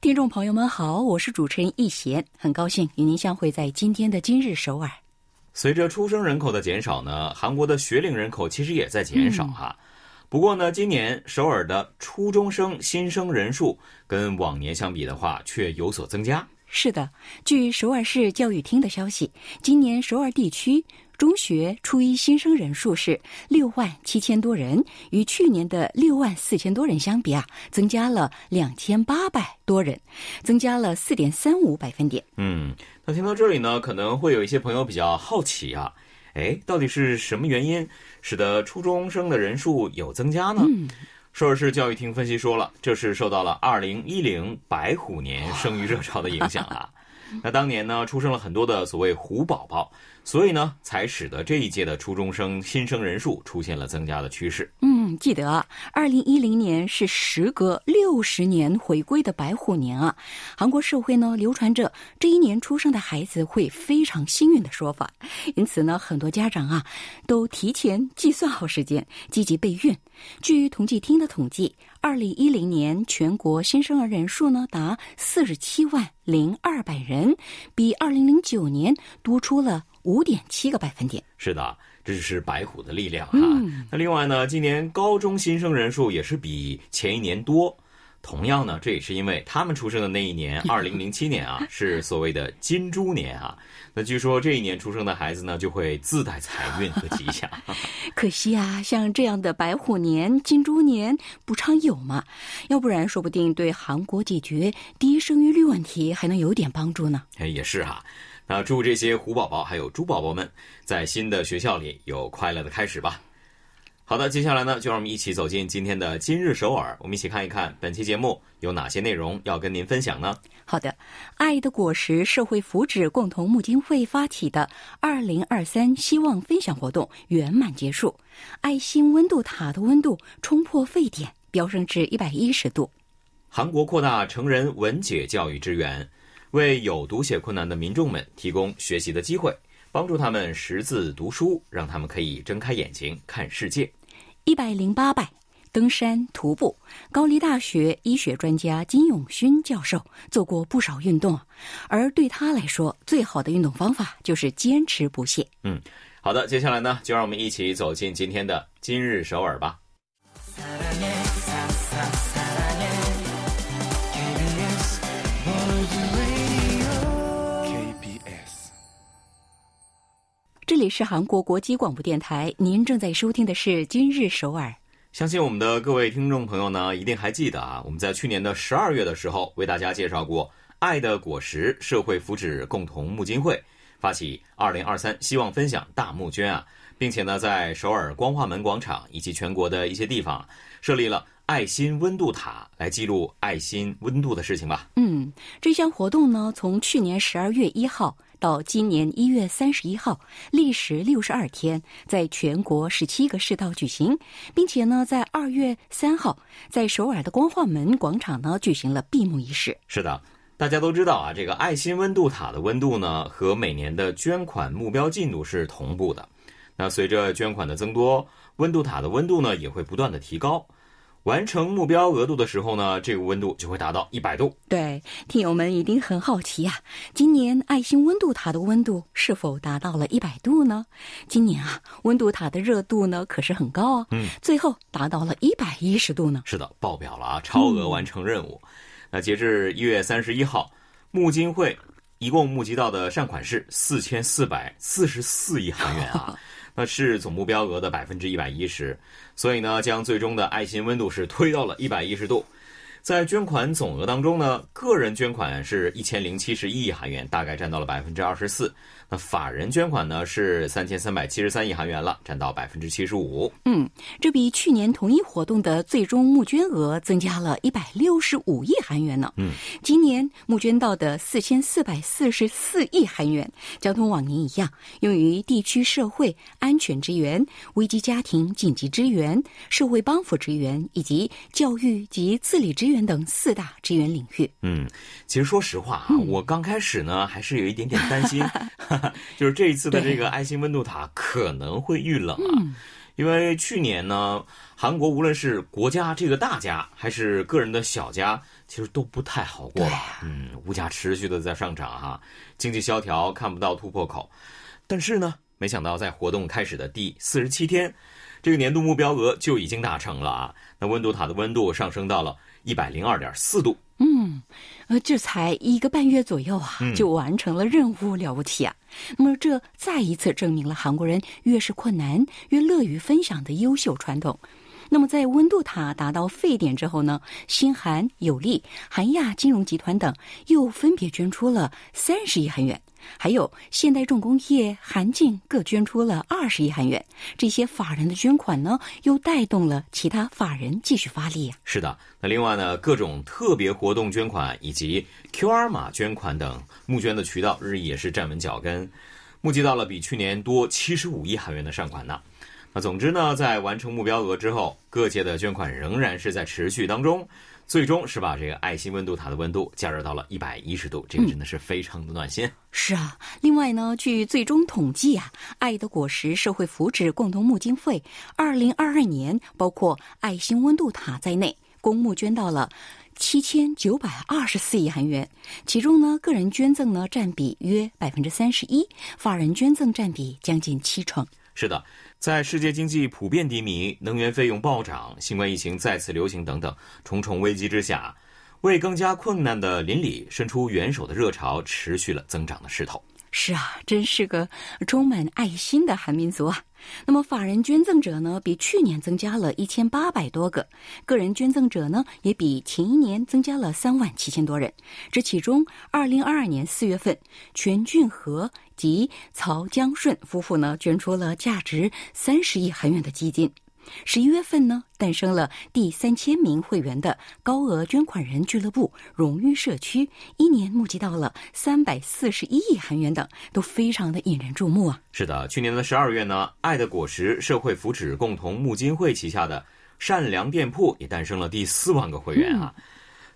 听众朋友们好，我是主持人易贤，很高兴与您相会在今天的今日首尔。随着出生人口的减少呢，韩国的学龄人口其实也在减少哈。不过呢，今年首尔的初中生新生人数跟往年相比的话，却有所增加。是的，据首尔市教育厅的消息，今年首尔地区中学初一新生人数是六万七千多人，与去年的六万四千多人相比啊，增加了两千八百多人，增加了四点三五百分点。嗯，那听到这里呢，可能会有一些朋友比较好奇啊，哎，到底是什么原因使得初中生的人数有增加呢？首尔市教育厅分析说了，这是受到了2010白虎年生育热潮的影响啊。那当年呢，出生了很多的所谓“虎宝宝”，所以呢，才使得这一届的初中生新生人数出现了增加的趋势。嗯，记得二零一零年是时隔六十年回归的白虎年啊。韩国社会呢，流传着这一年出生的孩子会非常幸运的说法，因此呢，很多家长啊，都提前计算好时间，积极备孕。据统计厅的统计，二零一零年全国新生儿人数呢达四十七万零二百人，比二零零九年多出了五点七个百分点。是的，这就是白虎的力量哈。那另外呢，今年高中新生人数也是比前一年多。同样呢，这也是因为他们出生的那一年，二零零七年啊，是所谓的金猪年啊。那据说这一年出生的孩子呢，就会自带财运和吉祥。可惜啊，像这样的白虎年、金猪年不常有嘛，要不然说不定对韩国解决低生育率问题还能有点帮助呢。哎，也是哈。那祝这些虎宝宝还有猪宝宝们在新的学校里有快乐的开始吧。好的，接下来呢，就让我们一起走进今天的今日首尔，我们一起看一看本期节目有哪些内容要跟您分享呢？好的，爱的果实社会福祉共同募金会发起的二零二三希望分享活动圆满结束，爱心温度塔的温度冲破沸点，飙升至一百一十度。韩国扩大成人文解教育支援，为有读写困难的民众们提供学习的机会，帮助他们识字读书，让他们可以睁开眼睛看世界。一百零八拜，登山徒步。高丽大学医学专家金永勋教授做过不少运动，而对他来说，最好的运动方法就是坚持不懈。嗯，好的，接下来呢，就让我们一起走进今天的今日首尔吧。这里是韩国国际广播电台，您正在收听的是《今日首尔》。相信我们的各位听众朋友呢，一定还记得啊，我们在去年的十二月的时候，为大家介绍过“爱的果实”社会福祉共同募金会发起二零二三希望分享大募捐啊，并且呢，在首尔光化门广场以及全国的一些地方设立了爱心温度塔，来记录爱心温度的事情吧。嗯，这项活动呢，从去年十二月一号。到今年一月三十一号，历时六十二天，在全国十七个市道举行，并且呢，在二月三号，在首尔的光化门广场呢举行了闭幕仪式。是的，大家都知道啊，这个爱心温度塔的温度呢，和每年的捐款目标进度是同步的。那随着捐款的增多，温度塔的温度呢也会不断的提高。完成目标额度的时候呢，这个温度就会达到一百度。对，听友们一定很好奇呀，今年爱心温度塔的温度是否达到了一百度呢？今年啊，温度塔的热度呢可是很高啊，嗯，最后达到了一百一十度呢。是的，爆表了啊，超额完成任务。那截至一月三十一号，募金会一共募集到的善款是四千四百四十四亿韩元啊。是总目标额的百分之一百一十，所以呢，将最终的爱心温度是推到了一百一十度。在捐款总额当中呢，个人捐款是一千零七十一亿韩元，大概占到了百分之二十四。那法人捐款呢是三千三百七十三亿韩元了，占到百分之七十五。嗯，这比去年同一活动的最终募捐额增加了一百六十五亿韩元呢。嗯，今年募捐到的四千四百四十四亿韩元，交通往年一样，用于地区社会安全支援、危机家庭紧急支援、社会帮扶支援以及教育及自理支援等四大支援领域。嗯，其实说实话啊，我刚开始呢还是有一点点担心。就是这一次的这个爱心温度塔可能会遇冷啊，因为去年呢，韩国无论是国家这个大家，还是个人的小家，其实都不太好过吧。嗯，物价持续的在上涨哈，经济萧条看不到突破口。但是呢，没想到在活动开始的第四十七天，这个年度目标额就已经达成了啊。那温度塔的温度上升到了一百零二点四度。嗯，呃，这才一个半月左右啊，就完成了任务，了不起啊！那么，这再一次证明了韩国人越是困难越乐于分享的优秀传统。那么，在温度塔达到沸点之后呢，新韩、有利、韩亚金融集团等又分别捐出了三十亿韩元。还有现代重工业、韩进各捐出了二十亿韩元，这些法人的捐款呢，又带动了其他法人继续发力。是的，那另外呢，各种特别活动捐款以及 QR 码捐款等募捐的渠道日益也是站稳脚跟，募集到了比去年多七十五亿韩元的善款呢。那总之呢，在完成目标额之后，各界的捐款仍然是在持续当中。最终是把这个爱心温度塔的温度加热到了一百一十度，这个真的是非常的暖心。是啊，另外呢，据最终统计啊，爱的果实社会福祉共同募金费，二零二二年包括爱心温度塔在内，公募捐到了七千九百二十四亿韩元，其中呢，个人捐赠呢占比约百分之三十一，法人捐赠占比将近七成。是的。在世界经济普遍低迷、能源费用暴涨、新冠疫情再次流行等等重重危机之下，为更加困难的邻里伸出援手的热潮持续了增长的势头。是啊，真是个充满爱心的韩民族啊！那么，法人捐赠者呢，比去年增加了一千八百多个；个人捐赠者呢，也比前一年增加了三万七千多人。这其中，二零二二年四月份，全俊和及曹江顺夫妇呢，捐出了价值三十亿韩元的基金。十一月份呢，诞生了第三千名会员的高额捐款人俱乐部荣誉社区，一年募集到了三百四十一亿韩元等，都非常的引人注目啊！是的，去年的十二月呢，爱的果实社会福祉共同募金会旗下的善良店铺也诞生了第四万个会员啊，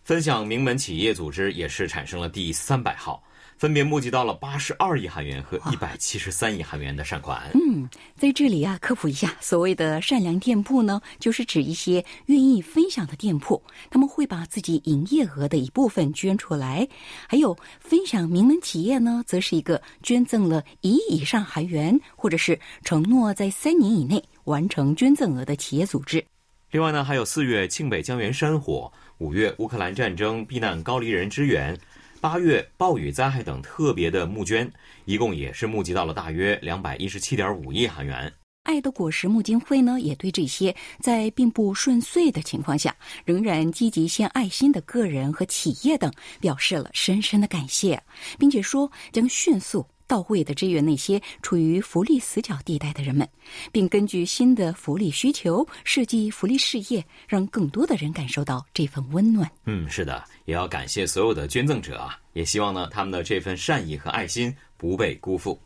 分享名门企业组织也是产生了第三百号。分别募集到了八十二亿韩元和一百七十三亿韩元的善款。嗯，在这里啊，科普一下，所谓的善良店铺呢，就是指一些愿意分享的店铺，他们会把自己营业额的一部分捐出来。还有分享名门企业呢，则是一个捐赠了一亿以上韩元，或者是承诺在三年以内完成捐赠额的企业组织。另外呢，还有四月庆北江源山火，五月乌克兰战争避难高丽人支援。八月暴雨灾害等特别的募捐，一共也是募集到了大约两百一十七点五亿韩元。爱的果实募金会呢，也对这些在并不顺遂的情况下，仍然积极献爱心的个人和企业等，表示了深深的感谢，并且说将迅速。到位的支援那些处于福利死角地带的人们，并根据新的福利需求设计福利事业，让更多的人感受到这份温暖。嗯，是的，也要感谢所有的捐赠者啊！也希望呢，他们的这份善意和爱心不被辜负。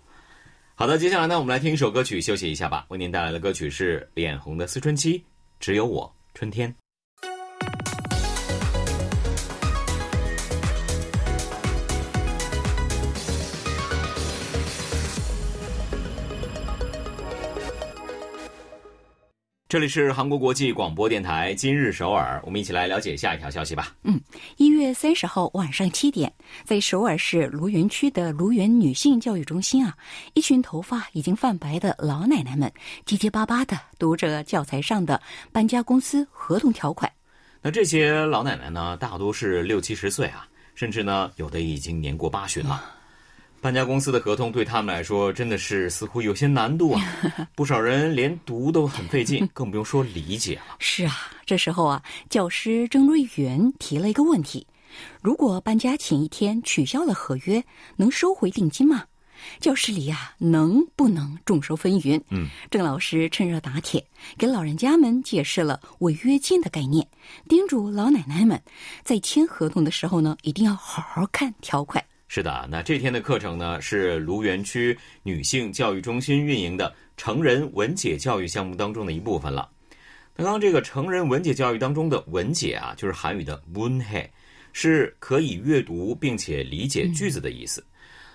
好的，接下来呢，我们来听一首歌曲休息一下吧。为您带来的歌曲是脸红的思春期，只有我春天。这里是韩国国际广播电台今日首尔，我们一起来了解下一条消息吧。嗯，一月三十号晚上七点，在首尔市卢园区的卢园女性教育中心啊，一群头发已经泛白的老奶奶们结结巴巴的读着教材上的搬家公司合同条款。那这些老奶奶呢，大多是六七十岁啊，甚至呢，有的已经年过八旬了。搬家公司的合同对他们来说真的是似乎有些难度啊，不少人连读都很费劲，更不用说理解了。是啊，这时候啊，教师郑瑞元提了一个问题：如果搬家前一天取消了合约，能收回定金吗？教室里呀，能不能众说纷纭？嗯，郑老师趁热打铁，给老人家们解释了违约金的概念，叮嘱老奶奶们在签合同的时候呢，一定要好好看条款。是的，那这天的课程呢，是卢园区女性教育中心运营的成人文解教育项目当中的一部分了。那刚刚这个成人文解教育当中的文解啊，就是韩语的文 해， 是可以阅读并且理解句子的意思。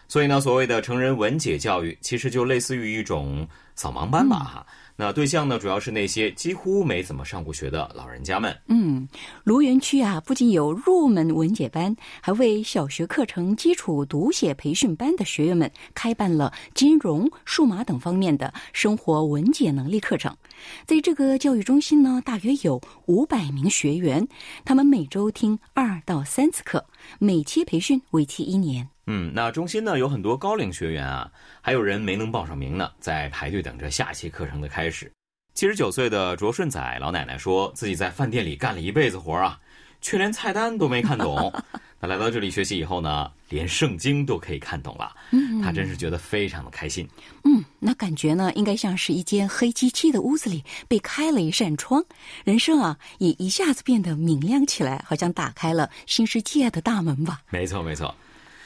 所以呢，所谓的成人文解教育，其实就类似于一种扫盲班吧，哈。那对象呢，主要是那些几乎没怎么上过学的老人家们。嗯，卢园区啊，不仅有入门文解班，还为小学课程基础读写培训班的学员们开办了金融、数码等方面的生活文解能力课程。在这个教育中心呢，大约有五百名学员，他们每周听二到三次课，每期培训为期一年。嗯，那中心呢有很多高龄学员啊，还有人没能报上名呢，在排队等着下期课程的开始。七十九岁的卓顺仔老奶奶说自己在饭店里干了一辈子活啊，却连菜单都没看懂。那来到这里学习以后呢，连圣经都可以看懂了。嗯，他真是觉得非常的开心。嗯，那感觉呢，应该像是一间黑漆漆的屋子里被开了一扇窗，人生啊也一下子变得明亮起来，好像打开了新世界的大门吧。没错，没错。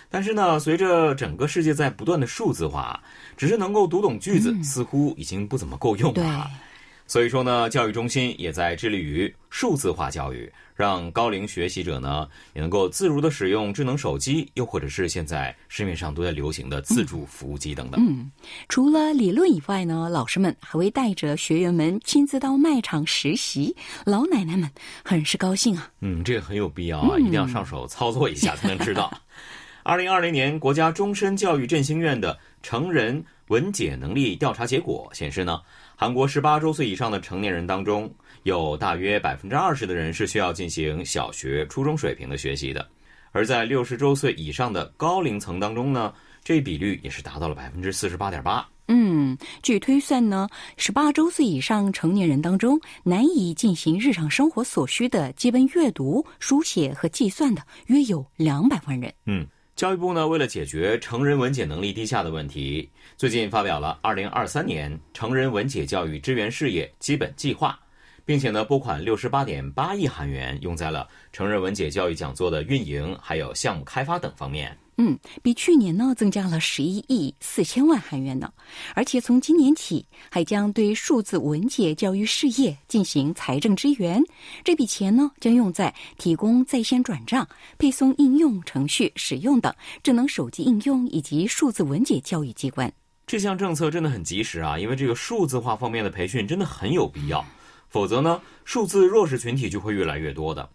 但是呢，随着整个世界在不断的数字化，只是能够读懂句子，似乎已经不怎么够用了。所以说呢，教育中心也在致力于数字化教育，让高龄学习者呢也能够自如的使用智能手机，又或者是现在市面上都在流行的自助服务机等等。嗯，除了理论以外呢，老师们还会带着学员们亲自到卖场实习，老奶奶们很是高兴啊。嗯，这个很有必要啊，一定要上手操作一下才能知道。二零二零年国家终身教育振兴院的成人文解能力调查结果显示呢，韩国十八周岁以上的成年人当中，有大约百分之二十的人是需要进行小学、初中水平的学习的，而在六十周岁以上的高龄层当中呢，这一比率也是达到了百分之四十八点八。嗯，据推算呢，十八周岁以上成年人当中，难以进行日常生活所需的基本阅读、书写和计算的，约有两百万人。嗯。教育部呢，为了解决成人文解能力低下的问题，最近发表了《二零二三年成人文解教育支援事业基本计划》，并且呢，拨款六十八点八亿韩元用在了成人文解教育讲座的运营、还有项目开发等方面。嗯，比去年呢增加了十一亿四千万韩元呢，而且从今年起还将对数字文解教育事业进行财政支援。这笔钱呢将用在提供在线转账、配送应用程序使用等智能手机应用以及数字文解教育机关。这项政策真的很及时啊，因为这个数字化方面的培训真的很有必要，否则呢，数字弱势群体就会越来越多的。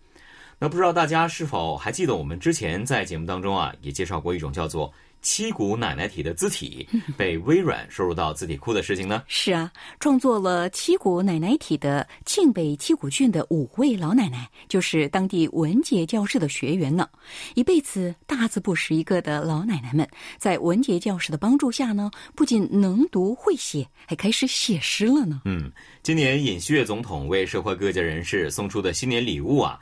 那不知道大家是否还记得我们之前在节目当中啊，也介绍过一种叫做七股奶奶体的字体 被微软收入到字体库的事情呢？是啊，创作了七股奶奶体的庆北七股郡的五位老奶奶，就是当地文杰教室的学员呢。一辈子大字不识一个的老奶奶们，在文杰教室的帮助下呢，不仅能读会写，还开始写诗了呢。嗯，今年尹锡悦总统为社会各界人士送出的新年礼物啊。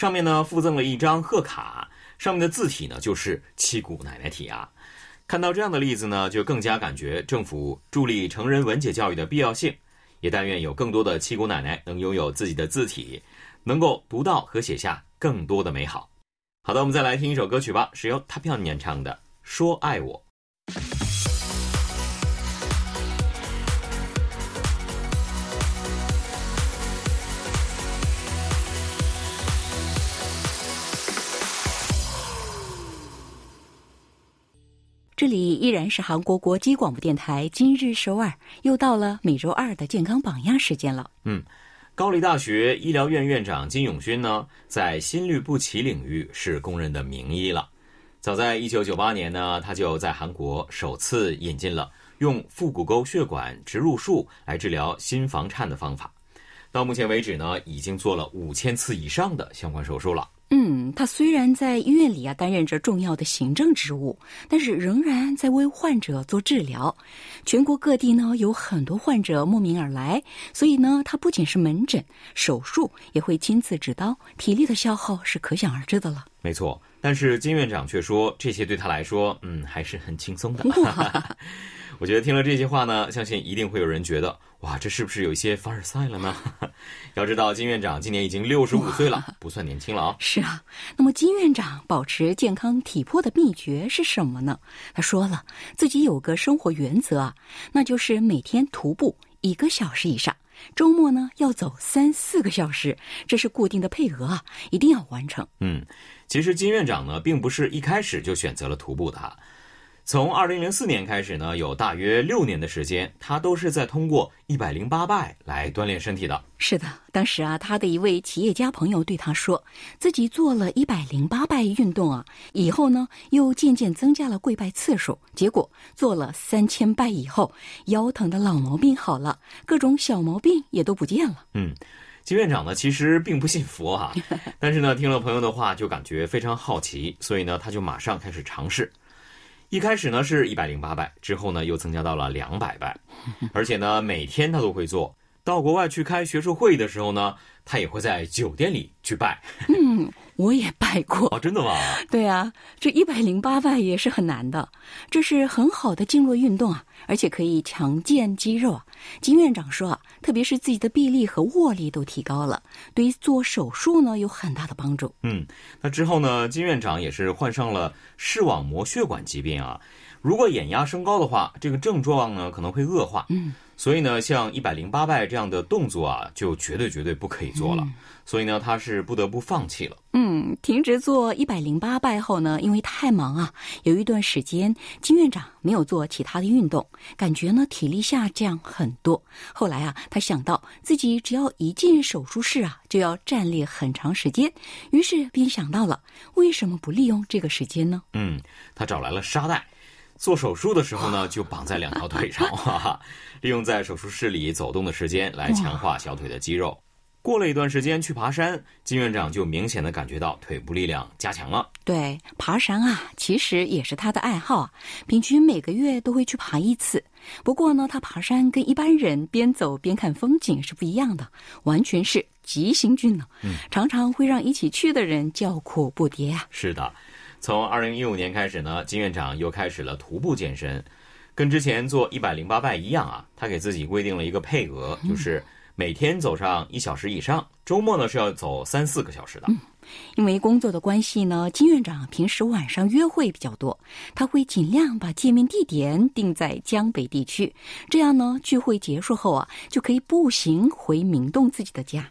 上面呢附赠了一张贺卡，上面的字体呢就是七姑奶奶体啊。看到这样的例子呢，就更加感觉政府助力成人文解教育的必要性。也但愿有更多的七姑奶奶能拥有自己的字体，能够读到和写下更多的美好。好的，我们再来听一首歌曲吧，是由 t a p y o n 演唱的《说爱我》。里依然是韩国国际广播电台今日首尔，又到了每周二的健康榜样时间了。嗯，高丽大学医疗院院长金永勋呢，在心律不齐领域是公认的名医了。早在一九九八年呢，他就在韩国首次引进了用腹股沟血管植入术来治疗心房颤的方法。到目前为止呢，已经做了五千次以上的相关手术了。嗯，他虽然在医院里啊担任着重要的行政职务，但是仍然在为患者做治疗。全国各地呢有很多患者慕名而来，所以呢，他不仅是门诊、手术，也会亲自执刀，体力的消耗是可想而知的了。没错，但是金院长却说这些对他来说，嗯，还是很轻松的。我觉得听了这些话呢，相信一定会有人觉得，哇，这是不是有一些凡尔赛了呢？要知道，金院长今年已经六十五岁了，不算年轻了啊。是啊，那么金院长保持健康体魄的秘诀是什么呢？他说了，自己有个生活原则啊，那就是每天徒步一个小时以上，周末呢要走三四个小时，这是固定的配额啊，一定要完成。嗯，其实金院长呢，并不是一开始就选择了徒步的。从二零零四年开始呢，有大约六年的时间，他都是在通过一百零八拜来锻炼身体的。是的，当时啊，他的一位企业家朋友对他说，自己做了一百零八拜运动啊，以后呢，又渐渐增加了跪拜次数，结果做了三千拜以后，腰疼的老毛病好了，各种小毛病也都不见了。嗯，金院长呢，其实并不信佛啊，但是呢，听了朋友的话，就感觉非常好奇，所以呢，他就马上开始尝试。一开始呢是一百零八拜，之后呢又增加到了两百拜，而且呢每天他都会做。到国外去开学术会议的时候呢，他也会在酒店里去拜。嗯。我也拜过 哦，真的吗？对啊，这一百零八拜也是很难的，这是很好的经络运动啊，而且可以强健肌肉啊。金院长说啊，特别是自己的臂力和握力都提高了，对于做手术呢有很大的帮助。嗯，那之后呢，金院长也是患上了视网膜血管疾病啊，如果眼压升高的话，这个症状呢可能会恶化。嗯。所以呢，像一百零八拜这样的动作啊，就绝对绝对不可以做了。所以呢，他是不得不放弃了。嗯，停止做一百零八拜后呢，因为太忙啊，有一段时间金院长没有做其他的运动，感觉呢体力下降很多。后来啊，他想到自己只要一进手术室啊，就要站立很长时间，于是便想到了为什么不利用这个时间呢？嗯，他找来了沙袋。做手术的时候呢，就绑在两条腿上，哈哈，利用在手术室里走动的时间来强化小腿的肌肉。过了一段时间去爬山，金院长就明显的感觉到腿部力量加强了。对，爬山啊，其实也是他的爱好，平均每个月都会去爬一次。不过呢，他爬山跟一般人边走边看风景是不一样的，完全是急行军呢，常常会让一起去的人叫苦不迭啊。是的。从二零一五年开始呢，金院长又开始了徒步健身，跟之前做一百零八拜一样啊，他给自己规定了一个配额，就是每天走上一小时以上，周末呢是要走三四个小时的。因为工作的关系呢，金院长平时晚上约会比较多，他会尽量把见面地点定在江北地区，这样呢，聚会结束后啊，就可以步行回明洞自己的家。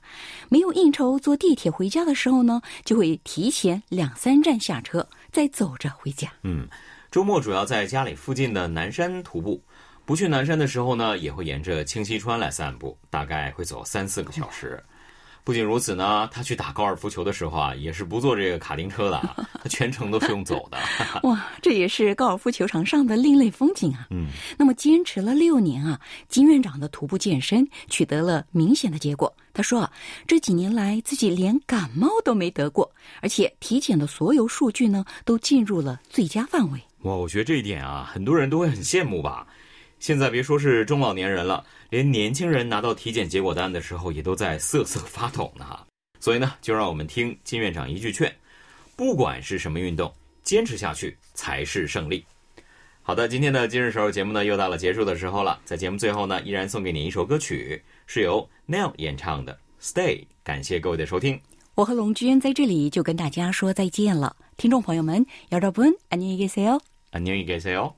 没有应酬坐地铁回家的时候呢，就会提前两三站下车，再走着回家。嗯，周末主要在家里附近的南山徒步，不去南山的时候呢，也会沿着清溪川来散步，大概会走三四个小时。不仅如此呢，他去打高尔夫球的时候啊，也是不坐这个卡丁车的，他全程都是用走的。哇，这也是高尔夫球场上的另类风景啊！嗯，那么坚持了六年啊，金院长的徒步健身取得了明显的结果。他说啊，这几年来自己连感冒都没得过，而且体检的所有数据呢都进入了最佳范围。哇，我觉得这一点啊，很多人都会很羡慕吧。现在别说是中老年人了，连年轻人拿到体检结果单的时候，也都在瑟瑟发抖呢。所以呢，就让我们听金院长一句劝：不管是什么运动，坚持下去才是胜利。好的，今天的今日首尔节目呢，又到了结束的时候了。在节目最后呢，依然送给你一首歌曲，是由 Neil 演唱的《Stay》。感谢各位的收听。我和龙君在这里就跟大家说再见了。听众朋友们，要找不？안녕히계세 요。 안녕히계세 요。